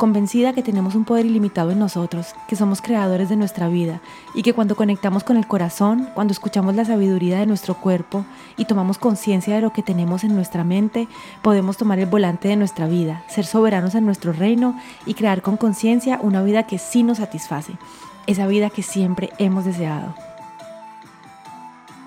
convencida que tenemos un poder ilimitado en nosotros, que somos creadores de nuestra vida y que cuando conectamos con el corazón, cuando escuchamos la sabiduría de nuestro cuerpo y tomamos conciencia de lo que tenemos en nuestra mente, podemos tomar el volante de nuestra vida, ser soberanos en nuestro reino y crear con conciencia una vida que sí nos satisface, esa vida que siempre hemos deseado.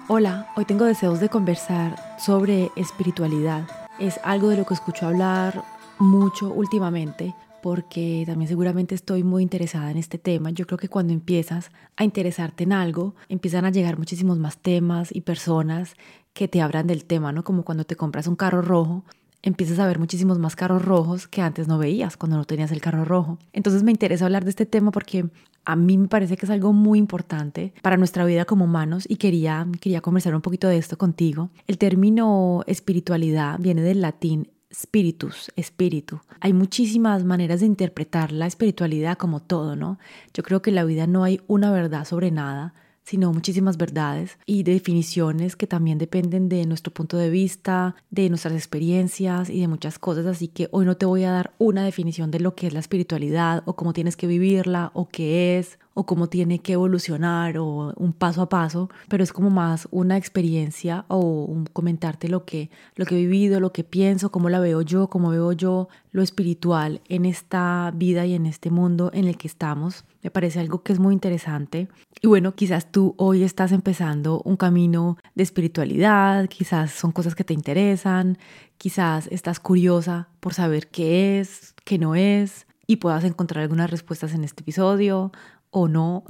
Hola, hoy tengo deseos de conversar sobre espiritualidad. Es algo de lo que escucho hablar mucho últimamente porque también seguramente estoy muy interesada en este tema. Yo creo que cuando empiezas a interesarte en algo, empiezan a llegar muchísimos más temas y personas que te hablan del tema, ¿no? Como cuando te compras un carro rojo, empiezas a ver muchísimos más carros rojos que antes no veías cuando no tenías el carro rojo. Entonces me interesa hablar de este tema porque a mí me parece que es algo muy importante para nuestra vida como humanos y quería, quería conversar un poquito de esto contigo. El término espiritualidad viene del latín spiritus, espíritu. Hay muchísimas maneras de interpretar la espiritualidad como todo, ¿no? Yo creo que en la vida no hay una verdad sobre nada, sino muchísimas verdades y definiciones que también dependen de nuestro punto de vista, de nuestras experiencias y de muchas cosas. Así que hoy no te voy a dar una definición de lo que es la espiritualidad o cómo tienes que vivirla o qué es o cómo tiene que evolucionar o un paso a paso, pero es como más una experiencia o un comentarte lo que, lo que he vivido, lo que pienso, cómo la veo yo, cómo veo yo lo espiritual en esta vida y en este mundo en el que estamos. Me parece algo que es muy interesante. Y bueno, quizás tú hoy estás empezando un camino de espiritualidad, quizás son cosas que te interesan, quizás estás curiosa por saber qué es, qué no es, y puedas encontrar algunas respuestas en este episodio o no.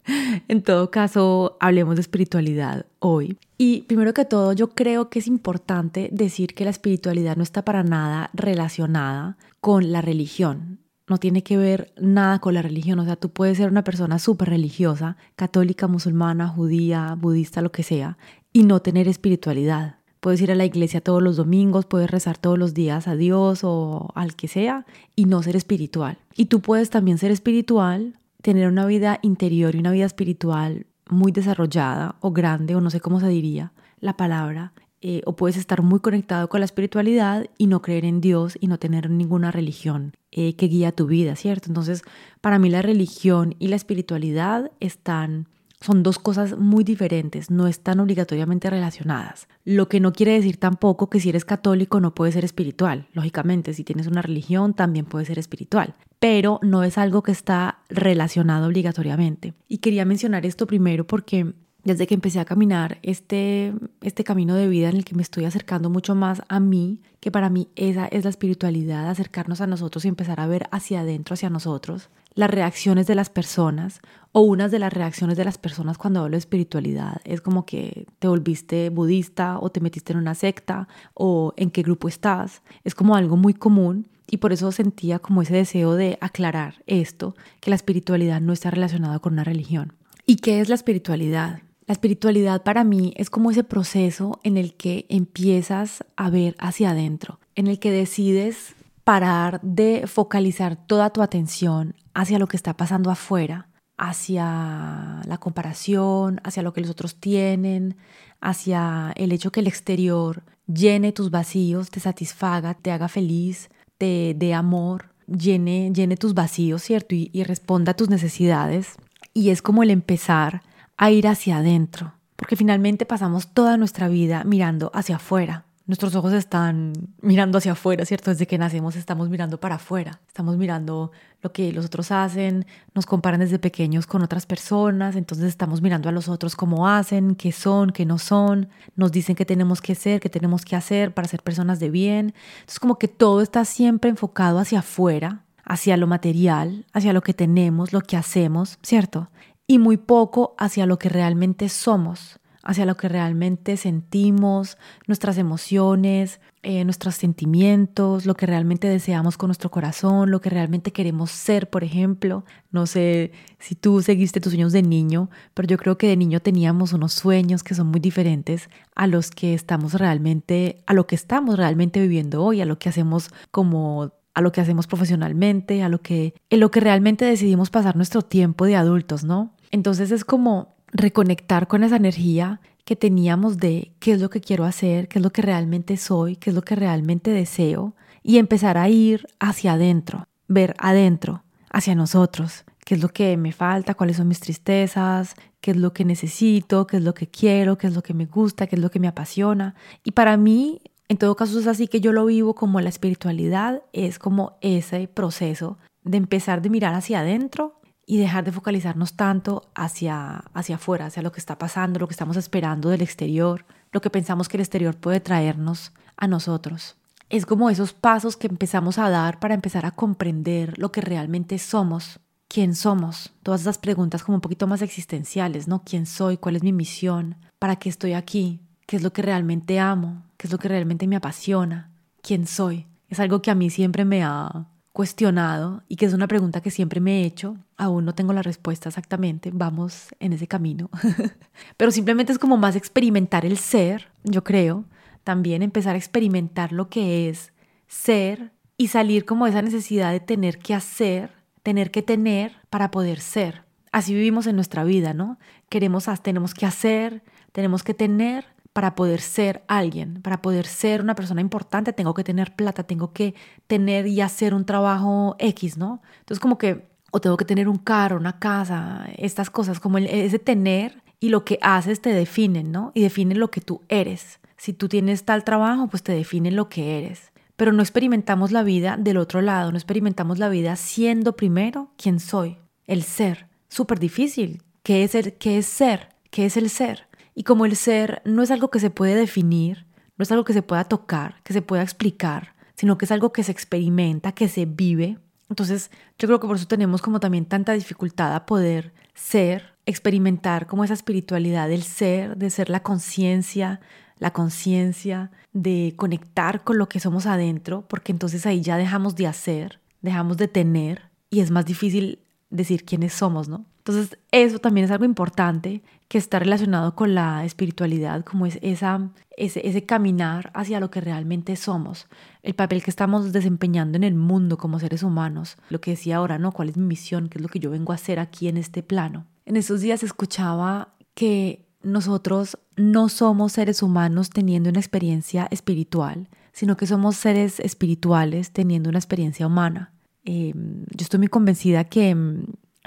en todo caso, hablemos de espiritualidad hoy. Y primero que todo, yo creo que es importante decir que la espiritualidad no está para nada relacionada con la religión. No tiene que ver nada con la religión. O sea, tú puedes ser una persona súper religiosa, católica, musulmana, judía, budista, lo que sea, y no tener espiritualidad. Puedes ir a la iglesia todos los domingos, puedes rezar todos los días a Dios o al que sea y no ser espiritual. Y tú puedes también ser espiritual tener una vida interior y una vida espiritual muy desarrollada o grande, o no sé cómo se diría la palabra, eh, o puedes estar muy conectado con la espiritualidad y no creer en Dios y no tener ninguna religión eh, que guía tu vida, ¿cierto? Entonces, para mí la religión y la espiritualidad están son dos cosas muy diferentes, no están obligatoriamente relacionadas. Lo que no quiere decir tampoco que si eres católico no puedes ser espiritual. Lógicamente, si tienes una religión también puedes ser espiritual, pero no es algo que está relacionado obligatoriamente. Y quería mencionar esto primero porque desde que empecé a caminar este, este camino de vida en el que me estoy acercando mucho más a mí, que para mí esa es la espiritualidad, acercarnos a nosotros y empezar a ver hacia adentro, hacia nosotros, las reacciones de las personas o unas de las reacciones de las personas cuando hablo de espiritualidad es como que te volviste budista o te metiste en una secta o en qué grupo estás. Es como algo muy común y por eso sentía como ese deseo de aclarar esto, que la espiritualidad no está relacionada con una religión. ¿Y qué es la espiritualidad? La espiritualidad para mí es como ese proceso en el que empiezas a ver hacia adentro, en el que decides parar de focalizar toda tu atención hacia lo que está pasando afuera, hacia la comparación, hacia lo que los otros tienen, hacia el hecho que el exterior llene tus vacíos, te satisfaga, te haga feliz, te dé amor, llene, llene tus vacíos, ¿cierto? Y, y responda a tus necesidades. Y es como el empezar a ir hacia adentro, porque finalmente pasamos toda nuestra vida mirando hacia afuera, nuestros ojos están mirando hacia afuera, ¿cierto? Desde que nacemos estamos mirando para afuera, estamos mirando lo que los otros hacen, nos comparan desde pequeños con otras personas, entonces estamos mirando a los otros cómo hacen, qué son, qué no son, nos dicen qué tenemos que ser, qué tenemos que hacer para ser personas de bien. Entonces como que todo está siempre enfocado hacia afuera, hacia lo material, hacia lo que tenemos, lo que hacemos, ¿cierto? Y muy poco hacia lo que realmente somos hacia lo que realmente sentimos, nuestras emociones, eh, nuestros sentimientos, lo que realmente deseamos con nuestro corazón, lo que realmente queremos ser, por ejemplo. No sé si tú seguiste tus sueños de niño, pero yo creo que de niño teníamos unos sueños que son muy diferentes a los que estamos realmente, a lo que estamos realmente viviendo hoy, a lo que hacemos como a lo que hacemos profesionalmente, a lo que en lo que realmente decidimos pasar nuestro tiempo de adultos, ¿no? Entonces es como reconectar con esa energía que teníamos de qué es lo que quiero hacer, qué es lo que realmente soy, qué es lo que realmente deseo y empezar a ir hacia adentro, ver adentro, hacia nosotros, qué es lo que me falta, cuáles son mis tristezas, qué es lo que necesito, qué es lo que quiero, qué es lo que me gusta, qué es lo que me apasiona. Y para mí, en todo caso, es así que yo lo vivo como la espiritualidad, es como ese proceso de empezar de mirar hacia adentro y dejar de focalizarnos tanto hacia, hacia afuera, hacia lo que está pasando, lo que estamos esperando del exterior, lo que pensamos que el exterior puede traernos a nosotros. Es como esos pasos que empezamos a dar para empezar a comprender lo que realmente somos, quién somos, todas esas preguntas como un poquito más existenciales, ¿no? ¿Quién soy? ¿Cuál es mi misión? ¿Para qué estoy aquí? ¿Qué es lo que realmente amo? ¿Qué es lo que realmente me apasiona? ¿Quién soy? Es algo que a mí siempre me ha cuestionado y que es una pregunta que siempre me he hecho. Aún no tengo la respuesta exactamente, vamos en ese camino. Pero simplemente es como más experimentar el ser, yo creo. También empezar a experimentar lo que es ser y salir como esa necesidad de tener que hacer, tener que tener para poder ser. Así vivimos en nuestra vida, ¿no? Queremos, tenemos que hacer, tenemos que tener para poder ser alguien, para poder ser una persona importante, tengo que tener plata, tengo que tener y hacer un trabajo X, ¿no? Entonces como que, o tengo que tener un carro, una casa, estas cosas, como ese tener y lo que haces te definen, ¿no? Y definen lo que tú eres. Si tú tienes tal trabajo, pues te define lo que eres. Pero no experimentamos la vida del otro lado, no experimentamos la vida siendo primero quien soy, el ser. Súper difícil. ¿Qué es, el, ¿Qué es ser? ¿Qué es el ser? Y como el ser no es algo que se puede definir, no es algo que se pueda tocar, que se pueda explicar, sino que es algo que se experimenta, que se vive. Entonces yo creo que por eso tenemos como también tanta dificultad a poder ser, experimentar como esa espiritualidad del ser, de ser la conciencia, la conciencia, de conectar con lo que somos adentro, porque entonces ahí ya dejamos de hacer, dejamos de tener y es más difícil decir quiénes somos, ¿no? Entonces, eso también es algo importante que está relacionado con la espiritualidad, como es esa, ese, caminar hacia lo que realmente somos, el papel que estamos desempeñando en el mundo como seres humanos, lo que decía ahora, ¿no? ¿Cuál es mi misión? ¿Qué es lo que yo vengo a hacer aquí en este plano? En esos días escuchaba que nosotros no somos seres humanos teniendo una experiencia espiritual, sino que somos seres espirituales teniendo una experiencia humana. Eh, yo estoy muy convencida que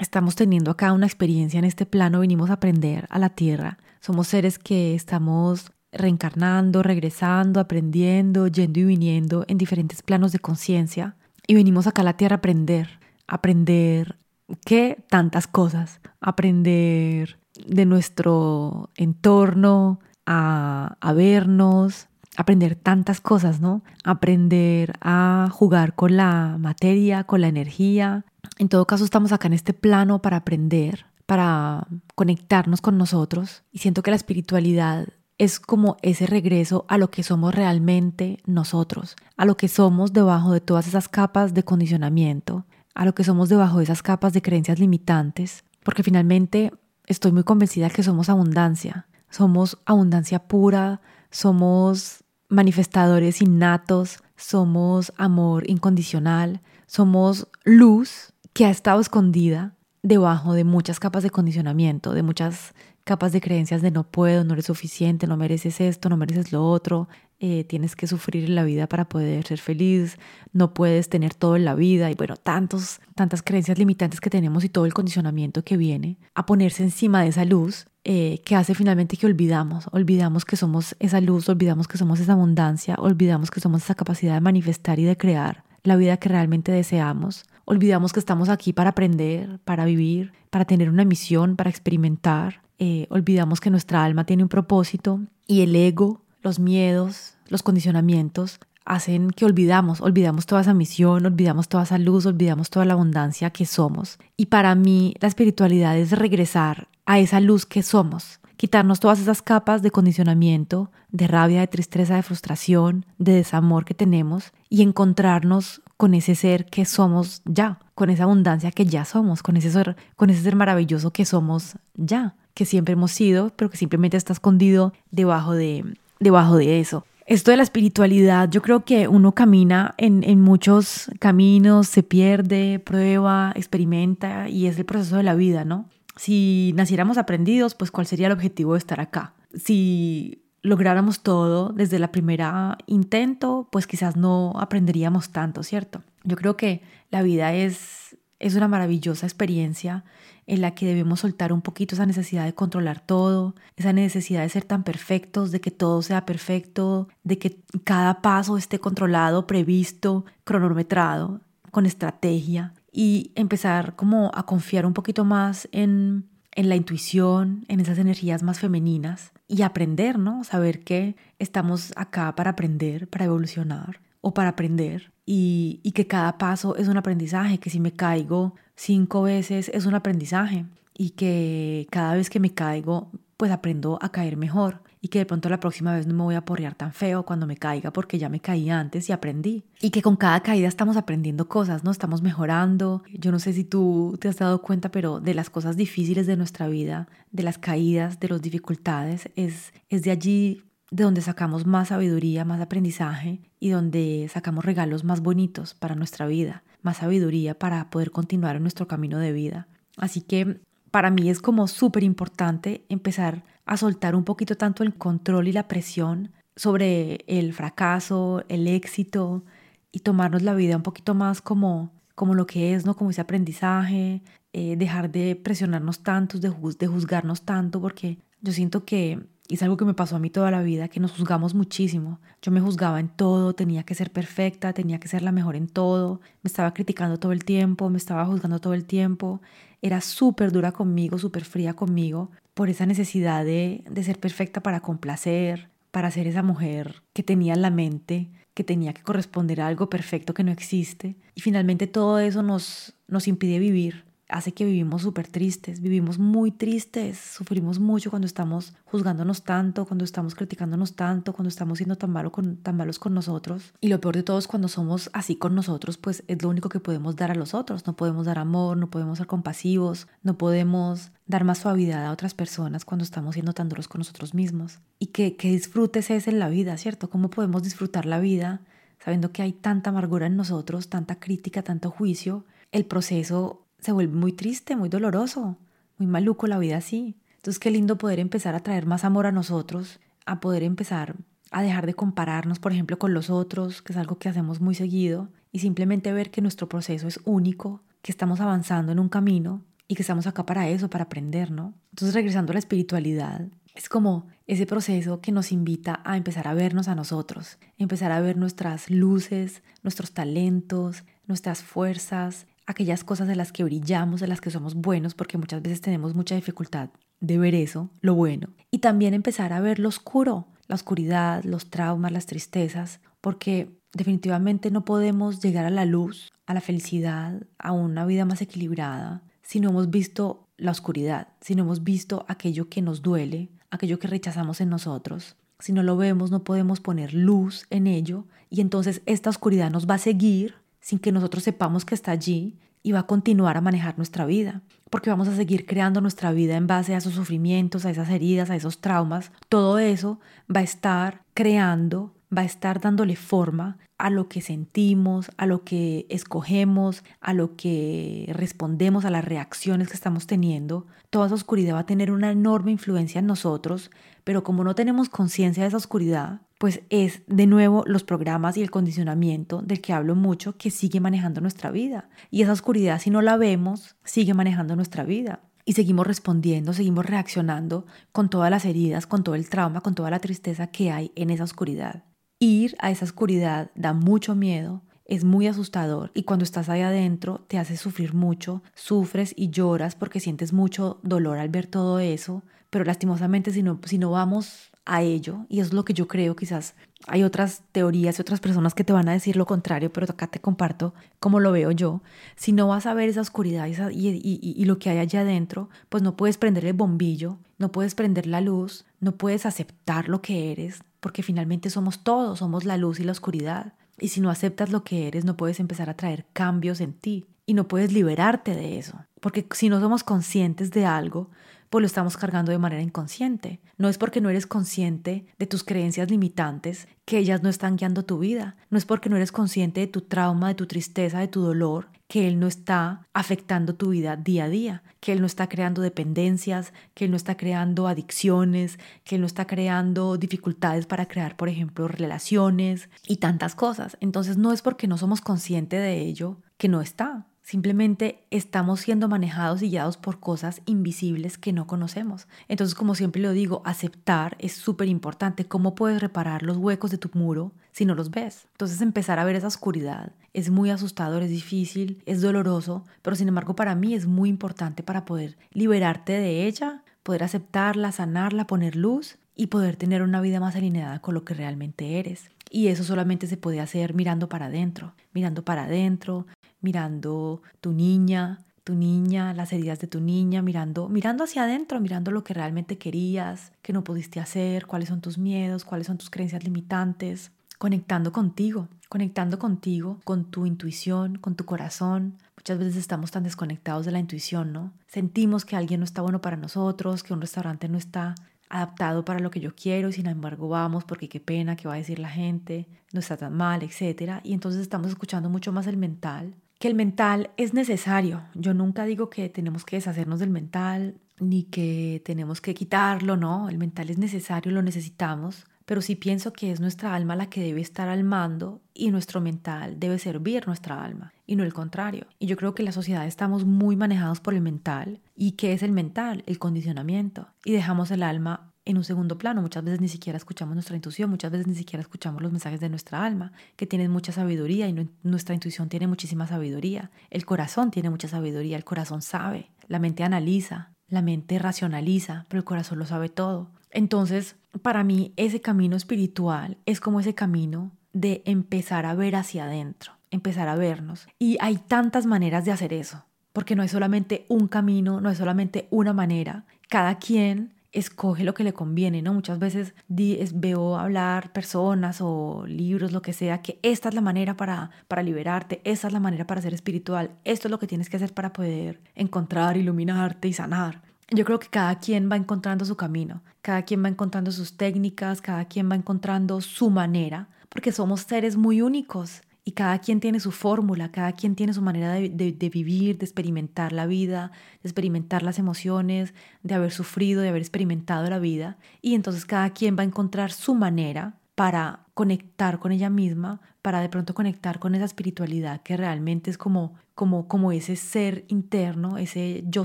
estamos teniendo acá una experiencia en este plano, vinimos a aprender a la tierra. Somos seres que estamos reencarnando, regresando, aprendiendo, yendo y viniendo en diferentes planos de conciencia. Y venimos acá a la tierra a aprender, aprender qué tantas cosas, aprender de nuestro entorno, a, a vernos, aprender tantas cosas, ¿no? Aprender a jugar con la materia, con la energía, en todo caso, estamos acá en este plano para aprender, para conectarnos con nosotros y siento que la espiritualidad es como ese regreso a lo que somos realmente nosotros, a lo que somos debajo de todas esas capas de condicionamiento, a lo que somos debajo de esas capas de creencias limitantes, porque finalmente estoy muy convencida que somos abundancia, somos abundancia pura, somos manifestadores innatos, somos amor incondicional, somos luz que ha estado escondida debajo de muchas capas de condicionamiento, de muchas capas de creencias de no puedo, no eres suficiente, no mereces esto, no mereces lo otro, eh, tienes que sufrir en la vida para poder ser feliz, no puedes tener todo en la vida y bueno, tantos, tantas creencias limitantes que tenemos y todo el condicionamiento que viene a ponerse encima de esa luz eh, que hace finalmente que olvidamos, olvidamos que somos esa luz, olvidamos que somos esa abundancia, olvidamos que somos esa capacidad de manifestar y de crear la vida que realmente deseamos. Olvidamos que estamos aquí para aprender, para vivir, para tener una misión, para experimentar. Eh, olvidamos que nuestra alma tiene un propósito y el ego, los miedos, los condicionamientos hacen que olvidamos, olvidamos toda esa misión, olvidamos toda esa luz, olvidamos toda la abundancia que somos. Y para mí la espiritualidad es regresar a esa luz que somos, quitarnos todas esas capas de condicionamiento, de rabia, de tristeza, de frustración, de desamor que tenemos y encontrarnos con ese ser que somos ya, con esa abundancia que ya somos, con ese ser, maravilloso que somos ya, que siempre hemos sido, pero que simplemente está escondido debajo de, debajo de eso. Esto de la espiritualidad, yo creo que uno camina en, en, muchos caminos, se pierde, prueba, experimenta y es el proceso de la vida, ¿no? Si naciéramos aprendidos, pues cuál sería el objetivo de estar acá. Si lográramos todo desde la primera intento, pues quizás no aprenderíamos tanto, ¿cierto? Yo creo que la vida es, es una maravillosa experiencia en la que debemos soltar un poquito esa necesidad de controlar todo, esa necesidad de ser tan perfectos, de que todo sea perfecto, de que cada paso esté controlado, previsto, cronometrado, con estrategia y empezar como a confiar un poquito más en, en la intuición, en esas energías más femeninas y aprender, ¿no? Saber que estamos acá para aprender, para evolucionar o para aprender y, y que cada paso es un aprendizaje, que si me caigo cinco veces es un aprendizaje y que cada vez que me caigo pues aprendo a caer mejor y que de pronto la próxima vez no me voy a porrear tan feo cuando me caiga porque ya me caí antes y aprendí. Y que con cada caída estamos aprendiendo cosas, ¿no? Estamos mejorando. Yo no sé si tú te has dado cuenta, pero de las cosas difíciles de nuestra vida, de las caídas, de las dificultades, es, es de allí de donde sacamos más sabiduría, más aprendizaje y donde sacamos regalos más bonitos para nuestra vida, más sabiduría para poder continuar en nuestro camino de vida. Así que para mí es como súper importante empezar a soltar un poquito tanto el control y la presión sobre el fracaso, el éxito y tomarnos la vida un poquito más como, como lo que es, ¿no? Como ese aprendizaje, eh, dejar de presionarnos tanto, de, de juzgarnos tanto, porque yo siento que y es algo que me pasó a mí toda la vida, que nos juzgamos muchísimo. Yo me juzgaba en todo, tenía que ser perfecta, tenía que ser la mejor en todo, me estaba criticando todo el tiempo, me estaba juzgando todo el tiempo. Era súper dura conmigo, súper fría conmigo, por esa necesidad de, de ser perfecta para complacer, para ser esa mujer que tenía en la mente que tenía que corresponder a algo perfecto que no existe. Y finalmente todo eso nos, nos impide vivir, hace que vivimos súper tristes, vivimos muy tristes, sufrimos mucho cuando estamos juzgándonos tanto, cuando estamos criticándonos tanto, cuando estamos siendo tan, malo con, tan malos con nosotros. Y lo peor de todo es cuando somos así con nosotros, pues es lo único que podemos dar a los otros. No podemos dar amor, no podemos ser compasivos, no podemos dar más suavidad a otras personas cuando estamos siendo tan duros con nosotros mismos. Y que, que disfrutes es en la vida, ¿cierto? ¿Cómo podemos disfrutar la vida sabiendo que hay tanta amargura en nosotros, tanta crítica, tanto juicio? El proceso se vuelve muy triste, muy doloroso, muy maluco la vida así. Entonces qué lindo poder empezar a traer más amor a nosotros, a poder empezar a dejar de compararnos, por ejemplo, con los otros, que es algo que hacemos muy seguido, y simplemente ver que nuestro proceso es único, que estamos avanzando en un camino y que estamos acá para eso, para aprender, ¿no? Entonces regresando a la espiritualidad, es como ese proceso que nos invita a empezar a vernos a nosotros, empezar a ver nuestras luces, nuestros talentos, nuestras fuerzas, aquellas cosas de las que brillamos, de las que somos buenos, porque muchas veces tenemos mucha dificultad de ver eso, lo bueno. Y también empezar a ver lo oscuro, la oscuridad, los traumas, las tristezas, porque definitivamente no podemos llegar a la luz, a la felicidad, a una vida más equilibrada, si no hemos visto la oscuridad, si no hemos visto aquello que nos duele, aquello que rechazamos en nosotros. Si no lo vemos, no podemos poner luz en ello y entonces esta oscuridad nos va a seguir sin que nosotros sepamos que está allí y va a continuar a manejar nuestra vida, porque vamos a seguir creando nuestra vida en base a esos sufrimientos, a esas heridas, a esos traumas. Todo eso va a estar creando, va a estar dándole forma a lo que sentimos, a lo que escogemos, a lo que respondemos, a las reacciones que estamos teniendo. Toda esa oscuridad va a tener una enorme influencia en nosotros, pero como no tenemos conciencia de esa oscuridad, pues es de nuevo los programas y el condicionamiento del que hablo mucho que sigue manejando nuestra vida. Y esa oscuridad, si no la vemos, sigue manejando nuestra vida. Y seguimos respondiendo, seguimos reaccionando con todas las heridas, con todo el trauma, con toda la tristeza que hay en esa oscuridad. Ir a esa oscuridad da mucho miedo, es muy asustador y cuando estás ahí adentro te hace sufrir mucho, sufres y lloras porque sientes mucho dolor al ver todo eso, pero lastimosamente si no, si no vamos a ello, y es lo que yo creo, quizás hay otras teorías y otras personas que te van a decir lo contrario, pero acá te comparto cómo lo veo yo. Si no vas a ver esa oscuridad y, y, lo que hay allá adentro, pues no puedes prender el bombillo, no puedes prender la luz, no puedes aceptar lo que eres, porque finalmente somos todos, somos la luz y la oscuridad. Y si no aceptas lo que eres, no puedes empezar a traer cambios en ti y no puedes liberarte de eso. Porque si no somos conscientes de algo, pues lo estamos cargando de manera inconsciente. No es porque no eres consciente de tus creencias limitantes que ellas no están guiando tu vida. No es porque no eres consciente de tu trauma, de tu tristeza, de tu dolor, que él no está afectando tu vida día a día, que él no está creando dependencias, que él no está creando adicciones, que él no está creando dificultades para crear, por ejemplo, relaciones y tantas cosas. Entonces no es porque no somos conscientes de ello que no está. Simplemente estamos siendo manejados y guiados por cosas invisibles que no conocemos. Entonces, como siempre lo digo, aceptar es súper importante. ¿Cómo puedes reparar los huecos de tu muro si no los ves? Entonces, empezar a ver esa oscuridad es muy asustador, es difícil, es doloroso, pero sin embargo para mí es muy importante para poder liberarte de ella, poder aceptarla, sanarla, poner luz y poder tener una vida más alineada con lo que realmente eres. Y eso solamente se puede hacer mirando para adentro, mirando para adentro, mirando tu niña, tu niña, las heridas de tu niña, mirando, mirando hacia adentro, mirando lo que realmente querías, que no pudiste hacer, cuáles son tus miedos, cuáles son tus creencias limitantes, conectando contigo, conectando contigo, con tu intuición, con tu corazón. Muchas veces estamos tan desconectados de la intuición, ¿no? Sentimos que alguien no está bueno para nosotros, que un restaurante no está adaptado para lo que yo quiero y sin embargo vamos porque qué pena, qué va a decir la gente, no está tan mal, etc. Y entonces estamos escuchando mucho más el mental que el mental es necesario. Yo nunca digo que tenemos que deshacernos del mental ni que tenemos que quitarlo, no, el mental es necesario, lo necesitamos, pero sí pienso que es nuestra alma la que debe estar al mando y nuestro mental debe servir nuestra alma y no el contrario. Y yo creo que en la sociedad estamos muy manejados por el mental. ¿Y qué es el mental? El condicionamiento. Y dejamos el alma en un segundo plano. Muchas veces ni siquiera escuchamos nuestra intuición, muchas veces ni siquiera escuchamos los mensajes de nuestra alma, que tienen mucha sabiduría y nuestra intuición tiene muchísima sabiduría. El corazón tiene mucha sabiduría, el corazón sabe, la mente analiza, la mente racionaliza, pero el corazón lo sabe todo. Entonces, para mí, ese camino espiritual es como ese camino de empezar a ver hacia adentro, empezar a vernos. Y hay tantas maneras de hacer eso, porque no hay solamente un camino, no hay solamente una manera. Cada quien escoge lo que le conviene, ¿no? Muchas veces veo hablar personas o libros, lo que sea, que esta es la manera para, para liberarte, esta es la manera para ser espiritual, esto es lo que tienes que hacer para poder encontrar, iluminarte y sanar. Yo creo que cada quien va encontrando su camino, cada quien va encontrando sus técnicas, cada quien va encontrando su manera, porque somos seres muy únicos y cada quien tiene su fórmula, cada quien tiene su manera de, vivir, de experimentar la vida, de experimentar las emociones, de haber sufrido, de haber experimentado la vida. Y entonces cada quien va a encontrar su manera para conectar con ella misma, para de pronto conectar con esa espiritualidad que realmente es como, como, como ese ser interno, ese yo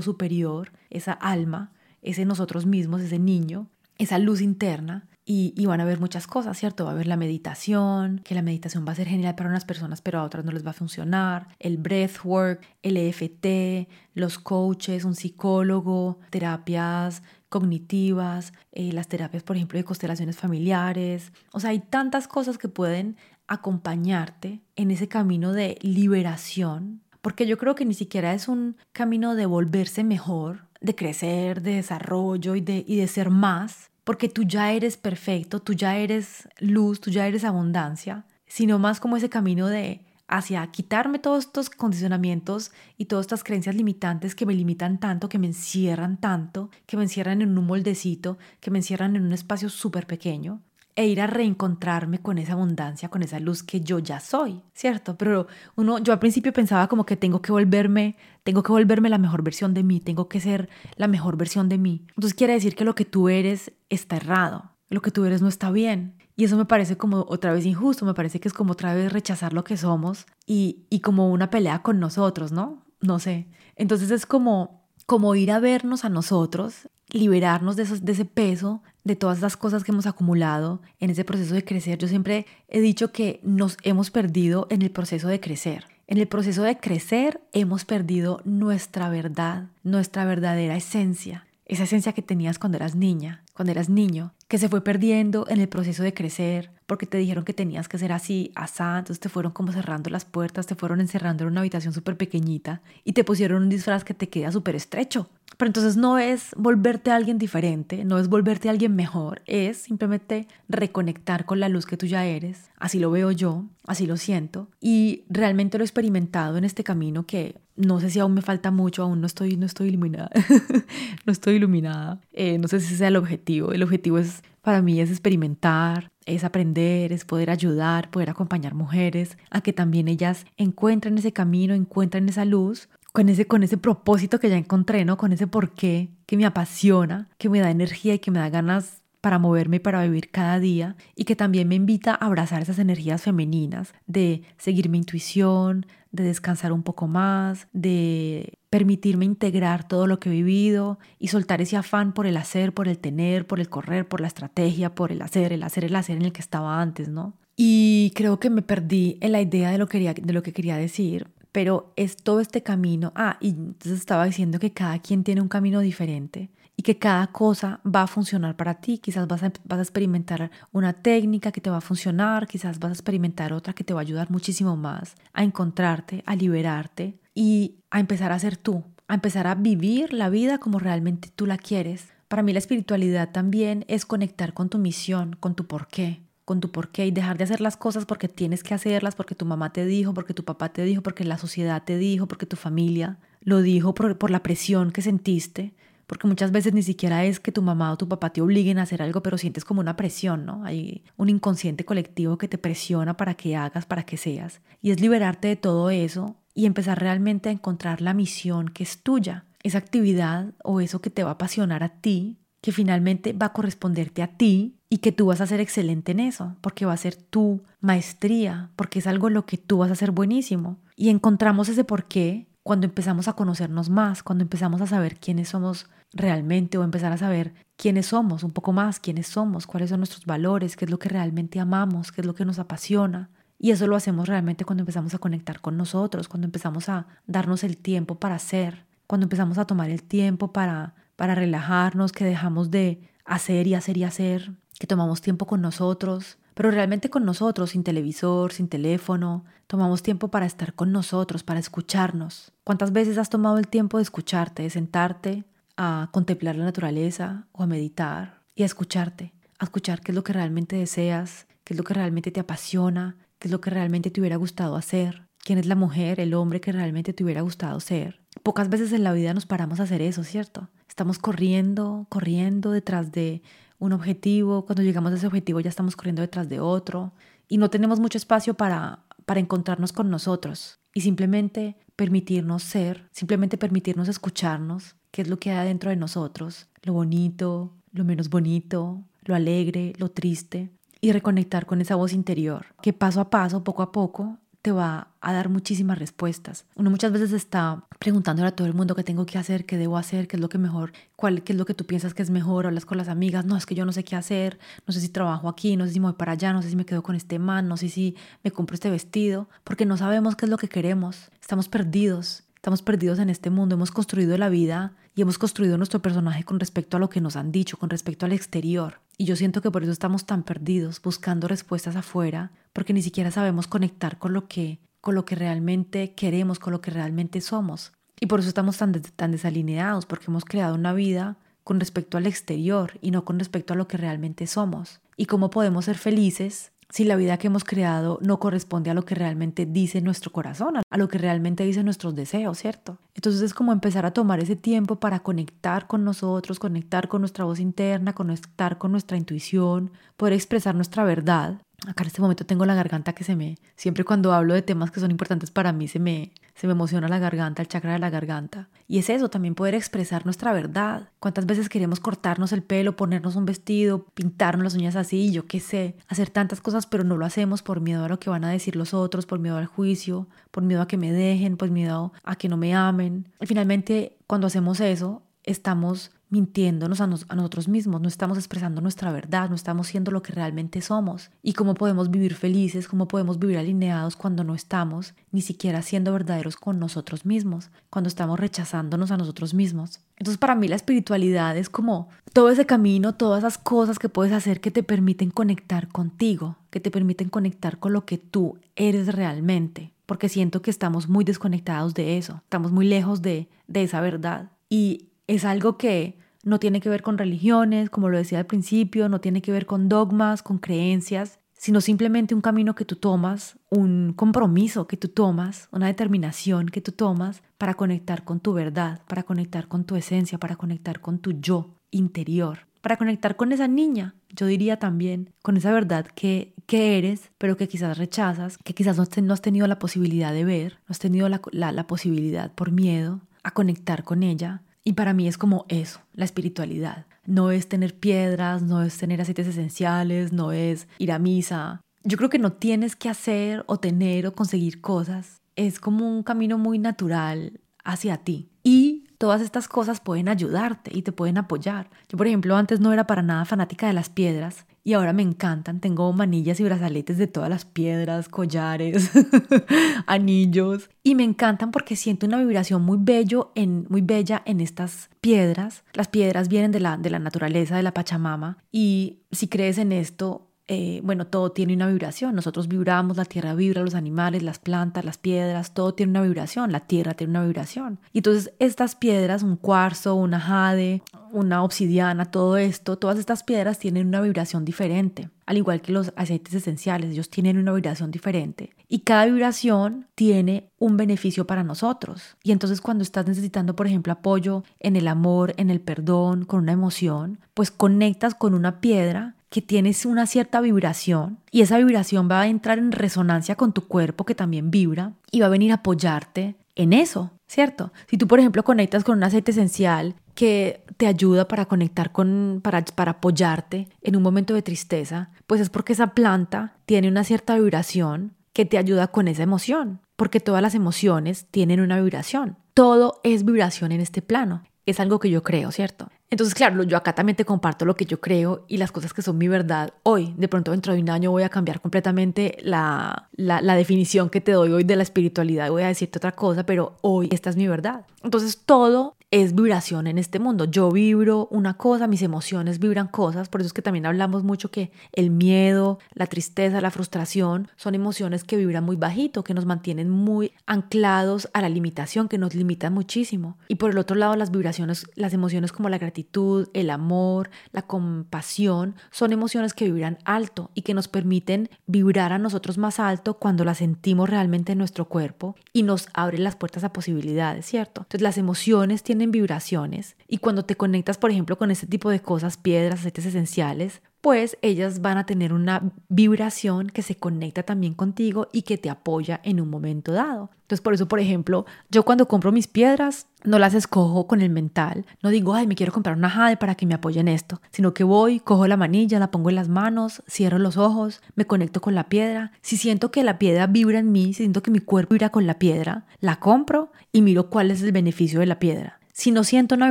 superior, esa alma, ese nosotros mismos, ese niño, esa luz interna y, van a ver muchas cosas, ¿cierto? Va a haber la meditación, que la meditación va a ser genial para unas personas, pero a otras no les va a funcionar. El breathwork, el EFT, los coaches, un psicólogo, terapias cognitivas, eh, las terapias, por ejemplo, de constelaciones familiares. O sea, hay tantas cosas que pueden acompañarte en ese camino de liberación, porque yo creo que ni siquiera es un camino de volverse mejor, de crecer, de desarrollo y de, y de ser más, porque tú ya eres perfecto, tú ya eres luz, tú ya eres abundancia, sino más como ese camino de hacia quitarme todos estos condicionamientos y todas estas creencias limitantes que me limitan tanto, que me encierran tanto, que me encierran en un moldecito, que me encierran en un espacio súper pequeño, e ir a reencontrarme con esa abundancia, con esa luz que yo ya soy, ¿cierto? Pero uno, yo al principio pensaba como que tengo que volverme, tengo que volverme la mejor versión de mí, tengo que ser la mejor versión de mí. Entonces quiere decir que lo que tú eres está errado, lo que tú eres no está bien. Y eso me parece como otra vez injusto, me parece que es como otra vez rechazar lo que somos y, y como una pelea con nosotros, ¿no? No sé. Entonces es como, como ir a vernos a nosotros liberarnos de, de ese peso, de todas las cosas que hemos acumulado en ese proceso de crecer. Yo siempre he dicho que nos hemos perdido en el proceso de crecer. En el proceso de crecer hemos perdido nuestra verdad, nuestra verdadera esencia, esa esencia que tenías cuando eras niña, cuando eras niño, que se fue perdiendo en el proceso de crecer, porque te dijeron que tenías que ser así, asá, entonces te fueron como cerrando las puertas, te fueron encerrando en una habitación súper pequeñita y te pusieron un disfraz que te queda súper estrecho. Pero entonces no es volverte a alguien diferente, no es volverte a alguien mejor, es simplemente reconectar con la luz que tú ya eres. Así lo veo yo, así lo siento y realmente lo he experimentado en este camino que no sé si aún me falta mucho, aún no estoy, no estoy iluminada, no estoy iluminada, eh, no sé si sea el objetivo, el objetivo es para mí es experimentar, es aprender, es poder ayudar, poder acompañar mujeres a que también ellas encuentren ese camino, encuentren esa luz con ese, con ese propósito que ya encontré, ¿no? Con ese porqué que me apasiona, que me da energía y que me da ganas para moverme para vivir cada día y que también me invita a abrazar esas energías femeninas de seguir mi intuición, de descansar un poco más, de permitirme integrar todo lo que he vivido y soltar ese afán por el hacer, por el tener, por el correr, por la estrategia, por el hacer, el hacer, el hacer en el que estaba antes, ¿no? Y creo que me perdí en la idea de lo, quería, de lo que quería decir, pero es todo este camino. Ah, y entonces estaba diciendo que cada quien tiene un camino diferente y que cada cosa va a funcionar para ti. Quizás vas a, experimentar una técnica que te va a funcionar, quizás vas a experimentar otra que te va a ayudar muchísimo más a encontrarte, a liberarte y a empezar a ser tú, a empezar a vivir la vida como realmente tú la quieres. Para mí la espiritualidad también es conectar con tu misión, con tu porqué, con tu porqué y dejar de hacer las cosas porque tienes que hacerlas, porque tu mamá te dijo, porque tu papá te dijo, porque la sociedad te dijo, porque tu familia lo dijo por, la presión que sentiste, porque muchas veces ni siquiera es que tu mamá o tu papá te obliguen a hacer algo, pero sientes como una presión, ¿no? Hay un inconsciente colectivo que te presiona para que hagas, para que seas. Y es liberarte de todo eso y empezar realmente a encontrar la misión que es tuya, esa actividad o eso que te va a apasionar a ti, que finalmente va a corresponderte a ti y que tú vas a ser excelente en eso, porque va a ser tu maestría, porque es algo lo que tú vas a ser buenísimo. Y encontramos ese porqué cuando empezamos a conocernos más, cuando empezamos a saber quiénes somos realmente o empezar a saber quiénes somos, un poco más quiénes somos, cuáles son nuestros valores, qué es lo que realmente amamos, qué es lo que nos apasiona. Y eso lo hacemos realmente cuando empezamos a conectar con nosotros, cuando empezamos a darnos el tiempo para ser, cuando empezamos a tomar el tiempo para, para relajarnos, que dejamos de hacer y hacer y hacer, que tomamos tiempo con nosotros, pero realmente con nosotros, sin televisor, sin teléfono, tomamos tiempo para estar con nosotros, para escucharnos. ¿Cuántas veces has tomado el tiempo de escucharte, de sentarte a contemplar la naturaleza o a meditar y a escucharte, a escuchar qué es lo que realmente deseas, qué es lo que realmente te apasiona, qué es lo que realmente te hubiera gustado hacer, quién es la mujer, el hombre que realmente te hubiera gustado ser? Pocas veces en la vida nos paramos a hacer eso, ¿cierto? Estamos corriendo, corriendo detrás de un objetivo, cuando llegamos a ese objetivo ya estamos corriendo detrás de otro y no tenemos mucho espacio para, para encontrarnos con nosotros y simplemente permitirnos ser, simplemente permitirnos escucharnos, qué es lo que hay dentro de nosotros, lo bonito, lo menos bonito, lo alegre, lo triste y reconectar con esa voz interior que paso a paso, poco a poco, te va a dar muchísimas respuestas. Uno muchas veces está preguntándole a todo el mundo qué tengo que hacer, qué debo hacer, qué es lo que mejor, cuál, qué es lo que tú piensas que es mejor, hablas con las amigas, no, es que yo no sé qué hacer, no sé si trabajo aquí, no sé si me voy para allá, no sé si me quedo con este man, no sé si me compro este vestido, porque no sabemos qué es lo que queremos, estamos perdidos, estamos perdidos en este mundo, hemos construido la vida y hemos construido nuestro personaje con respecto a lo que nos han dicho, con respecto al exterior. Y yo siento que por eso estamos tan perdidos, buscando respuestas afuera, porque ni siquiera sabemos conectar con lo que, con lo que realmente queremos, con lo que realmente somos. Y por eso estamos tan, tan desalineados, porque hemos creado una vida con respecto al exterior y no con respecto a lo que realmente somos. Y cómo podemos ser felices si la vida que hemos creado no corresponde a lo que realmente dice nuestro corazón, a lo que realmente dicen nuestros deseos, ¿cierto? Entonces es como empezar a tomar ese tiempo para conectar con nosotros, conectar con nuestra voz interna, conectar con nuestra intuición, poder expresar nuestra verdad Acá en este momento tengo la garganta que se me, siempre cuando hablo de temas que son importantes para mí, se me, se me emociona la garganta, el chakra de la garganta. Y es eso, también poder expresar nuestra verdad. ¿Cuántas veces queremos cortarnos el pelo, ponernos un vestido, pintarnos las uñas así, yo qué sé, hacer tantas cosas, pero no lo hacemos por miedo a lo que van a decir los otros, por miedo al juicio, por miedo a que me dejen, por miedo a que no me amen. Y finalmente, cuando hacemos eso, estamos mintiéndonos a, nosotros mismos, no estamos expresando nuestra verdad, no estamos siendo lo que realmente somos. ¿Y cómo podemos vivir felices, cómo podemos vivir alineados cuando no estamos ni siquiera siendo verdaderos con nosotros mismos, cuando estamos rechazándonos a nosotros mismos? Entonces para mí la espiritualidad es como todo ese camino, todas esas cosas que puedes hacer que te permiten conectar contigo, que te permiten conectar con lo que tú eres realmente, porque siento que estamos muy desconectados de eso, estamos muy lejos de, de esa verdad. Y es algo que no tiene que ver con religiones, como lo decía al principio, no tiene que ver con dogmas, con creencias, sino simplemente un camino que tú tomas, un compromiso que tú tomas, una determinación que tú tomas para conectar con tu verdad, para conectar con tu esencia, para conectar con tu yo interior, para conectar con esa niña, yo diría también, con esa verdad que, que eres, pero que quizás rechazas, que quizás no, has tenido la posibilidad de ver, no has tenido la, la posibilidad por miedo a conectar con ella, y para mí es como eso, la espiritualidad. No es tener piedras, no es tener aceites esenciales, no es ir a misa. Yo creo que no tienes que hacer o tener o conseguir cosas. Es como un camino muy natural hacia ti. Y todas estas cosas pueden ayudarte y te pueden apoyar. Yo, por ejemplo, antes no era para nada fanática de las piedras y ahora me encantan. Tengo manillas y brazaletes de todas las piedras, collares, anillos y me encantan porque siento una vibración muy bello en muy bella en estas piedras. Las piedras vienen de la de la naturaleza, de la Pachamama y si crees en esto, eh, bueno, todo tiene una vibración. Nosotros vibramos, la tierra vibra, los animales, las plantas, las piedras, todo tiene una vibración. La tierra tiene una vibración. Y entonces estas piedras, un cuarzo, una jade, una obsidiana, todo esto, todas estas piedras tienen una vibración diferente. Al igual que los aceites esenciales, ellos tienen una vibración diferente. Y cada vibración tiene un beneficio para nosotros. Y entonces cuando estás necesitando, por ejemplo, apoyo en el amor, en el perdón, con una emoción, pues conectas con una piedra que tienes una cierta vibración y esa vibración va a entrar en resonancia con tu cuerpo que también vibra y va a venir a apoyarte en eso, ¿cierto? Si tú, por ejemplo, conectas con un aceite esencial que te ayuda para conectar con, para, para apoyarte en un momento de tristeza, pues es porque esa planta tiene una cierta vibración que te ayuda con esa emoción, porque todas las emociones tienen una vibración. Todo es vibración en este plano. Es algo que yo creo, ¿cierto? Entonces, claro, yo acá también te comparto lo que yo creo y las cosas que son mi verdad hoy. De pronto, dentro de un año voy a cambiar completamente la, la, definición que te doy hoy de la espiritualidad. Voy a decirte otra cosa, pero hoy esta es mi verdad. Entonces, todo es vibración en este mundo. Yo vibro una cosa, mis emociones vibran cosas. Por eso es que también hablamos mucho que el miedo, la tristeza, la frustración son emociones que vibran muy bajito, que nos mantienen muy anclados a la limitación, que nos limitan muchísimo. Y por el otro lado, las vibraciones, las emociones como la gratitud, el amor, la compasión, son emociones que vibran alto y que nos permiten vibrar a nosotros más alto cuando las sentimos realmente en nuestro cuerpo y nos abren las puertas a posibilidades, ¿cierto? Entonces las emociones tienen vibraciones y cuando te conectas, por ejemplo, con este tipo de cosas, piedras, aceites esenciales, pues ellas van a tener una vibración que se conecta también contigo y que te apoya en un momento dado. Entonces, por eso, por ejemplo, yo cuando compro mis piedras, no las escojo con el mental. No digo, ay, me quiero comprar una jade para que me apoye en esto, sino que voy, cojo la manilla, la pongo en las manos, cierro los ojos, me conecto con la piedra. Si siento que la piedra vibra en mí, si siento que mi cuerpo vibra con la piedra, la compro y miro cuál es el beneficio de la piedra. Si no siento una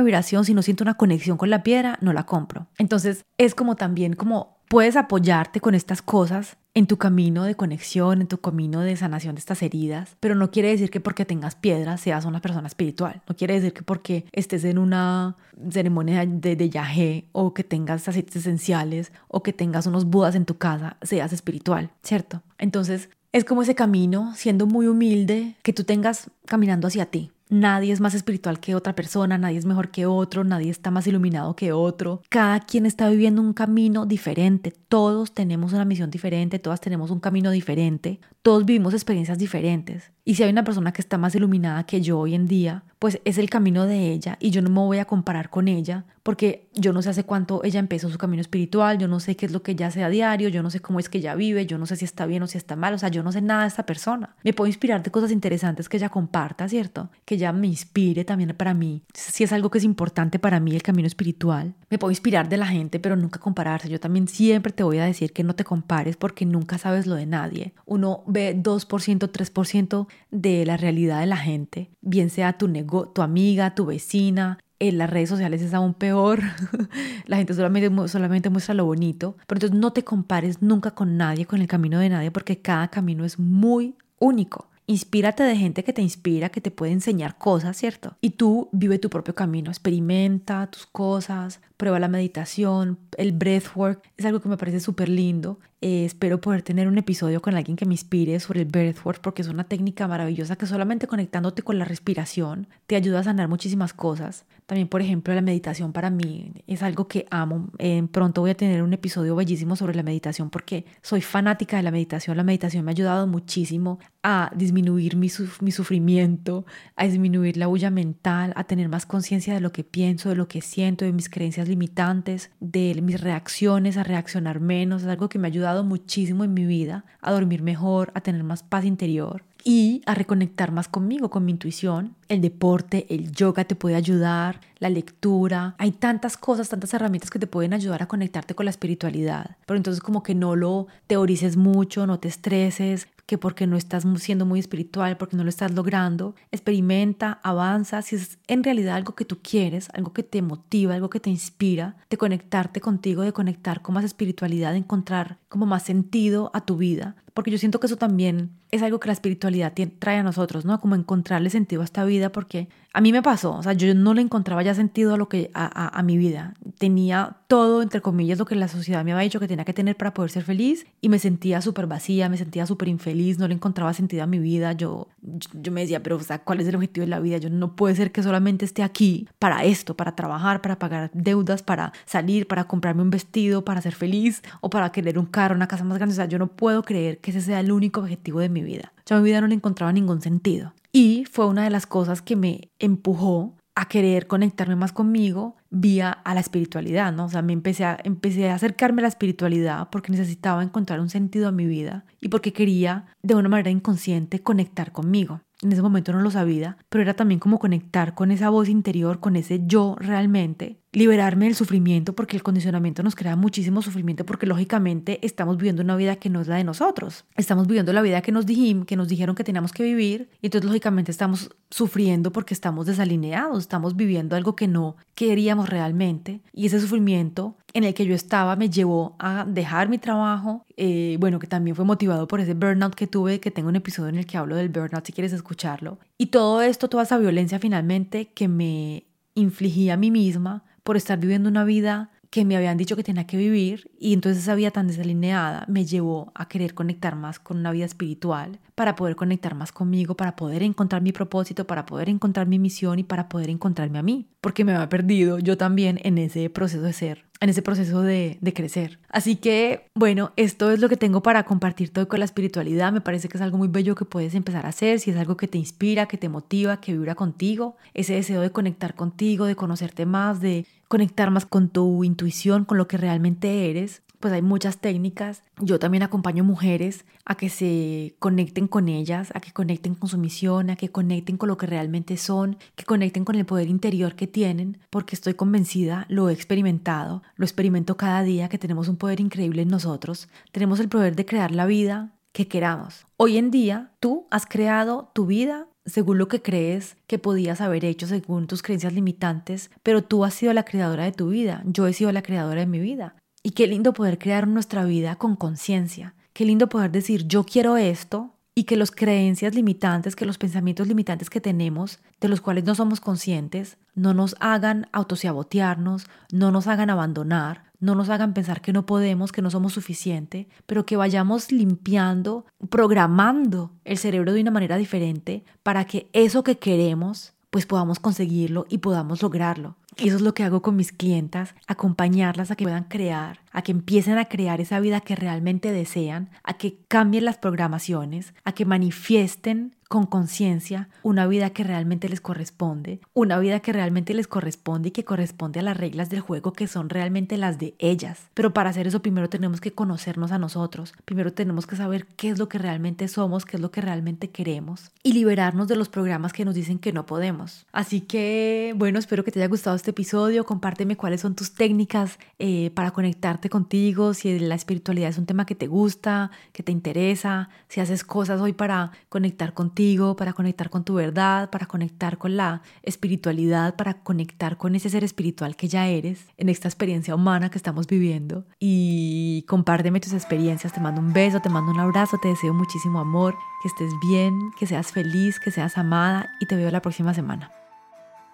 vibración, si no siento una conexión con la piedra, no la compro. Entonces es como también como puedes apoyarte con estas cosas en tu camino de conexión, en tu camino de sanación de estas heridas, pero no quiere decir que porque tengas piedras seas una persona espiritual. No quiere decir que porque estés en una ceremonia de, de yagé o que tengas aceites esenciales o que tengas unos budas en tu casa seas espiritual, ¿cierto? Entonces es como ese camino, siendo muy humilde, que tú tengas caminando hacia ti. Nadie es más espiritual que otra persona, nadie es mejor que otro, nadie está más iluminado que otro. Cada quien está viviendo un camino diferente, todos tenemos una misión diferente, todas tenemos un camino diferente, todos vivimos experiencias diferentes. Y si hay una persona que está más iluminada que yo hoy en día, pues es el camino de ella y yo no me voy a comparar con ella porque yo no sé hace cuánto ella empezó su camino espiritual, yo no sé qué es lo que ella hace a diario, yo no sé cómo es que ella vive, yo no sé si está bien o si está mal, o sea, yo no sé nada de esta persona. Me puedo inspirar de cosas interesantes que ella comparta, ¿cierto? Que ella me inspire también para mí, si es algo que es importante para mí el camino espiritual. Me puedo inspirar de la gente, pero nunca compararse. Yo también siempre te voy a decir que no te compares porque nunca sabes lo de nadie. Uno ve 2%, 3% de la realidad de la gente, bien sea tu, tu amiga, tu vecina, En las redes sociales es aún peor. la gente solamente, solamente muestra lo bonito. Pero entonces no te compares nunca con nadie, con el camino de nadie, porque cada camino es muy único. Inspírate de gente que te inspira, que te puede enseñar cosas, ¿cierto? Y tú vive tu propio camino, experimenta tus cosas, prueba la meditación, el breathwork, es algo que me parece súper lindo. Eh, espero poder tener un episodio con alguien que me inspire sobre el breathwork porque es una técnica maravillosa que solamente conectándote con la respiración te ayuda a sanar muchísimas cosas. También, por ejemplo, la meditación para mí es algo que amo. Eh, pronto voy a tener un episodio bellísimo sobre la meditación porque soy fanática de la meditación. La meditación me ha ayudado muchísimo a disminuir mi, mi sufrimiento, a disminuir la bulla mental, a tener más conciencia de lo que pienso, de lo que siento, de mis creencias limitantes, de mis reacciones, a reaccionar menos. Es algo que me ha ayudado muchísimo en mi vida a dormir mejor, a tener más paz interior y a reconectar más conmigo, con mi intuición. El deporte, el yoga te puede ayudar, la lectura. Hay tantas cosas, tantas herramientas que te pueden ayudar a conectarte con la espiritualidad. Pero entonces como que no lo teorices mucho, no te estreses, que porque no estás siendo muy espiritual, porque no lo estás logrando, experimenta, avanza, si es en realidad algo que tú quieres, algo que te motiva, algo que te inspira, de conectarte contigo, de conectar con más espiritualidad, de encontrar como más sentido a tu vida, porque yo siento que eso también es algo que la espiritualidad trae a nosotros, ¿no? Como encontrarle sentido a esta vida, porque a mí me pasó, o sea, yo no le encontraba ya sentido a lo que a, mi vida. Tenía todo, entre comillas, lo que la sociedad me había dicho que tenía que tener para poder ser feliz y me sentía súper vacía, me sentía súper infeliz, no le encontraba sentido a mi vida. Yo, yo, me decía, pero, o sea, ¿cuál es el objetivo de la vida? Yo no puede ser que solamente esté aquí para esto, para trabajar, para pagar deudas, para salir, para comprarme un vestido, para ser feliz o para querer un carro, una casa más grande. O sea, yo no puedo creer que ese sea el único objetivo de mi vida. Yo a mi vida no le encontraba ningún sentido. Y fue una de las cosas que me empujó a querer conectarme más conmigo vía a la espiritualidad, ¿no? O sea, me empecé a, empecé a acercarme a la espiritualidad porque necesitaba encontrar un sentido a mi vida y porque quería, de una manera inconsciente, conectar conmigo. En ese momento no lo sabía, pero era también como conectar con esa voz interior, con ese yo realmente, liberarme del sufrimiento porque el condicionamiento nos crea muchísimo sufrimiento porque lógicamente estamos viviendo una vida que no es la de nosotros. Estamos viviendo la vida que nos dijimos, que nos dijeron que teníamos que vivir y entonces lógicamente estamos sufriendo porque estamos desalineados, estamos viviendo algo que no queríamos realmente y ese sufrimiento en el que yo estaba me llevó a dejar mi trabajo, eh, bueno, que también fue motivado por ese burnout que tuve, que tengo un episodio en el que hablo del burnout si quieres escucharlo. Y todo esto, toda esa violencia finalmente que me infligí a mí misma por estar viviendo una vida que me habían dicho que tenía que vivir y entonces esa vida tan desalineada me llevó a querer conectar más con una vida espiritual, para poder conectar más conmigo, para poder encontrar mi propósito, para poder encontrar mi misión y para poder encontrarme a mí, porque me había perdido yo también en ese proceso de ser, en ese proceso de, crecer. Así que, bueno, esto es lo que tengo para compartir todo con la espiritualidad. Me parece que es algo muy bello que puedes empezar a hacer, si es algo que te inspira, que te motiva, que vibra contigo, ese deseo de conectar contigo, de conocerte más, de conectar más con tu intuición, con lo que realmente eres, pues hay muchas técnicas. Yo también acompaño mujeres a que se conecten con ellas, a que conecten con su misión, a que conecten con lo que realmente son, que conecten con el poder interior que tienen, porque estoy convencida, lo he experimentado, lo experimento cada día, que tenemos un poder increíble en nosotros. Tenemos el poder de crear la vida que queramos. Hoy en día, tú has creado tu vida según lo que crees que podías haber hecho según tus creencias limitantes, pero tú has sido la creadora de tu vida, yo he sido la creadora de mi vida. Y qué lindo poder crear nuestra vida con conciencia, qué lindo poder decir yo quiero esto y que las creencias limitantes, que los pensamientos limitantes que tenemos, de los cuales no somos conscientes, no nos hagan autosabotearnos, no nos hagan abandonar, no nos hagan pensar que no podemos, que no somos suficiente, pero que vayamos limpiando, programando el cerebro de una manera diferente para que eso que queremos, pues podamos conseguirlo y podamos lograrlo. Y eso es lo que hago con mis clientas, acompañarlas a que puedan crear, a que empiecen a crear esa vida que realmente desean, a que cambien las programaciones, a que manifiesten con conciencia una vida que realmente les corresponde, una vida que realmente les corresponde y que corresponde a las reglas del juego que son realmente las de ellas. Pero para hacer eso primero tenemos que conocernos a nosotros, primero tenemos que saber qué es lo que realmente somos, qué es lo que realmente queremos y liberarnos de los programas que nos dicen que no podemos. Así que, bueno, espero que te haya gustado este este episodio, compárteme cuáles son tus técnicas eh, para conectarte contigo, si la espiritualidad es un tema que te gusta, que te interesa, si haces cosas hoy para conectar contigo, para conectar con tu verdad, para conectar con la espiritualidad, para conectar con ese ser espiritual que ya eres en esta experiencia humana que estamos viviendo. Y compárteme tus experiencias, te mando un beso, te mando un abrazo, te deseo muchísimo amor, que estés bien, que seas feliz, que seas amada y te veo la próxima semana.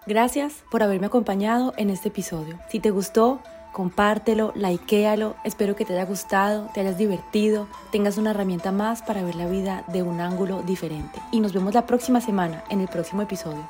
Gracias por haberme acompañado en este episodio. Si te gustó, compártelo, likealo. Espero que te haya gustado, te hayas divertido, tengas una herramienta más para ver la vida de un ángulo diferente. Y nos vemos la próxima semana en el próximo episodio.